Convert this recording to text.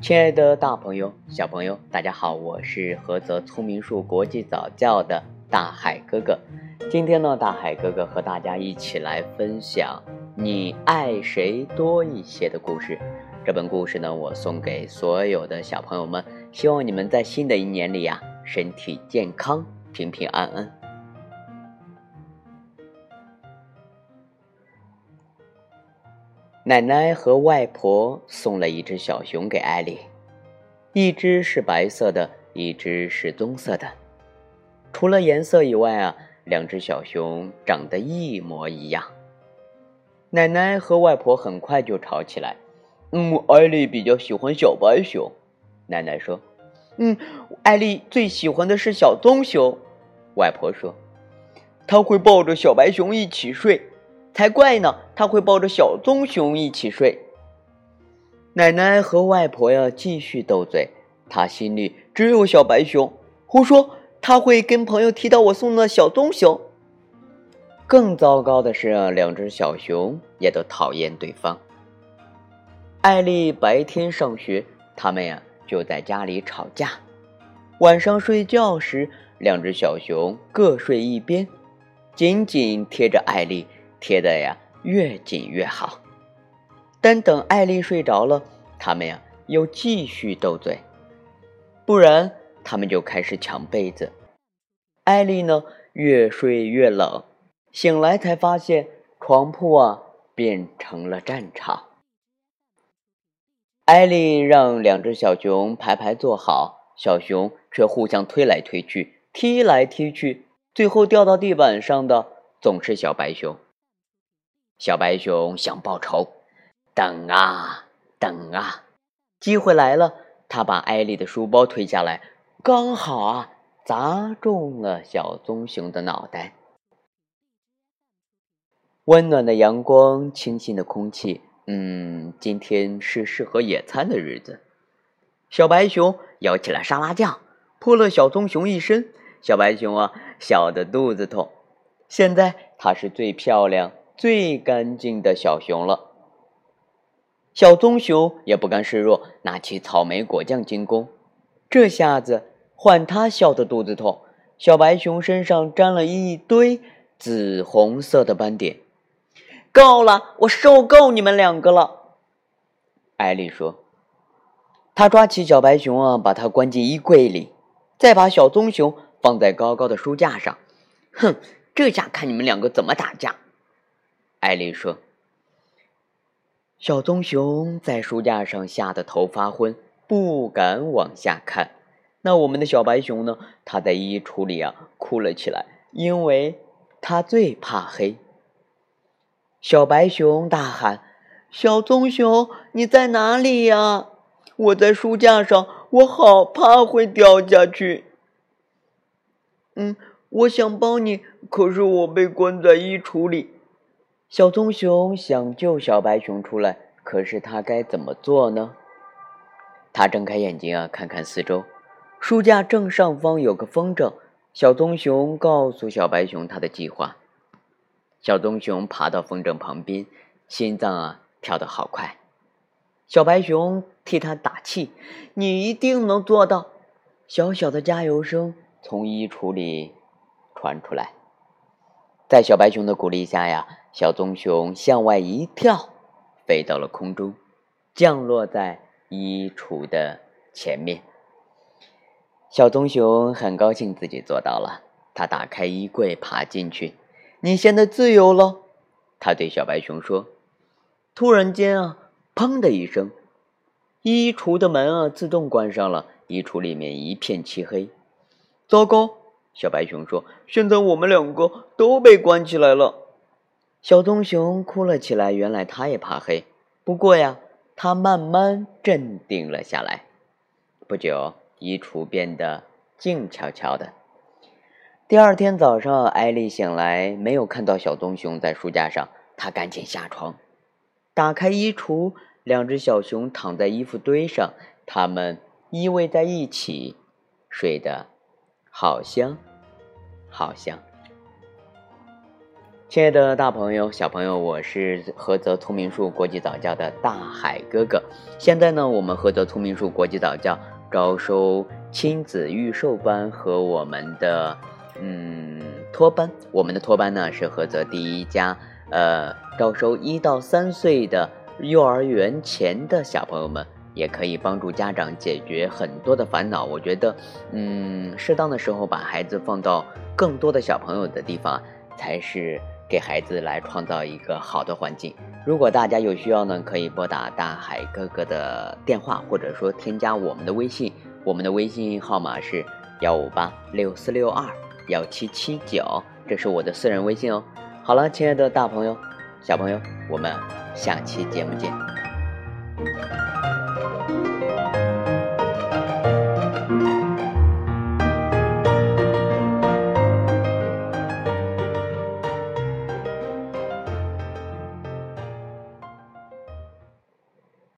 亲爱的大朋友、小朋友，大家好，我是菏泽聪明树国际早教的大海哥哥。今天呢，大海哥哥和大家一起来分享“你爱谁多一些”的故事。这本故事呢，我送给所有的小朋友们，希望你们在新的一年里呀，身体健康，平平安安。奶奶和外婆送了一只小熊给艾丽，一只是白色的，一只是棕色的。除了颜色以外啊，两只小熊长得一模一样。奶奶和外婆很快就吵起来。嗯，艾丽比较喜欢小白熊，奶奶说。嗯，艾丽最喜欢的是小棕熊，外婆说。她会抱着小白熊一起睡。才怪呢！他会抱着小棕熊一起睡。奶奶和外婆呀继续斗嘴，他心里只有小白熊。胡说！他会跟朋友提到我送的小棕熊。更糟糕的是，两只小熊也都讨厌对方。艾丽白天上学，他们呀就在家里吵架。晚上睡觉时，两只小熊各睡一边，紧紧贴着艾丽。贴的呀越紧越好，但等艾丽睡着了，他们呀又继续斗嘴，不然他们就开始抢被子。艾丽呢越睡越冷，醒来才发现床铺啊变成了战场。艾丽让两只小熊排排坐好，小熊却互相推来推去，踢来踢去，最后掉到地板上的总是小白熊。小白熊想报仇，等啊等啊，机会来了！他把艾丽的书包推下来，刚好啊砸中了小棕熊的脑袋。温暖的阳光，清新的空气，嗯，今天是适合野餐的日子。小白熊舀起了沙拉酱，泼了小棕熊一身。小白熊啊，笑得肚子痛。现在它是最漂亮。最干净的小熊了，小棕熊也不甘示弱，拿起草莓果酱进攻。这下子换他笑得肚子痛。小白熊身上沾了一堆紫红色的斑点。够了，我受够你们两个了。艾丽说：“他抓起小白熊啊，把它关进衣柜里，再把小棕熊放在高高的书架上。哼，这下看你们两个怎么打架。”艾丽说：“小棕熊在书架上吓得头发昏，不敢往下看。那我们的小白熊呢？它在衣橱里啊哭了起来，因为它最怕黑。”小白熊大喊：“小棕熊，你在哪里呀？我在书架上，我好怕会掉下去。”“嗯，我想帮你，可是我被关在衣橱里。”小棕熊想救小白熊出来，可是它该怎么做呢？它睁开眼睛啊，看看四周，书架正上方有个风筝。小棕熊告诉小白熊他的计划。小棕熊爬到风筝旁边，心脏啊跳得好快。小白熊替他打气：“你一定能做到！”小小的加油声从衣橱里传出来。在小白熊的鼓励下呀。小棕熊向外一跳，飞到了空中，降落在衣橱的前面。小棕熊很高兴自己做到了，它打开衣柜，爬进去。你现在自由了，它对小白熊说。突然间啊，砰的一声，衣橱的门啊自动关上了，衣橱里面一片漆黑。糟糕，小白熊说，现在我们两个都被关起来了。小棕熊哭了起来。原来它也怕黑，不过呀，它慢慢镇定了下来。不久，衣橱变得静悄悄的。第二天早上，艾丽醒来，没有看到小棕熊在书架上。她赶紧下床，打开衣橱，两只小熊躺在衣服堆上，它们依偎在一起，睡得好香，好香。亲爱的大朋友、小朋友，我是菏泽聪明树国际早教的大海哥哥。现在呢，我们菏泽聪明树国际早教招收亲子预售班和我们的嗯托班。我们的托班呢是菏泽第一家呃招收一到三岁的幼儿园前的小朋友们，也可以帮助家长解决很多的烦恼。我觉得，嗯，适当的时候把孩子放到更多的小朋友的地方，才是。给孩子来创造一个好的环境。如果大家有需要呢，可以拨打大海哥哥的电话，或者说添加我们的微信。我们的微信号码是幺五八六四六二幺七七九，这是我的私人微信哦。好了，亲爱的大朋友、小朋友，我们下期节目见。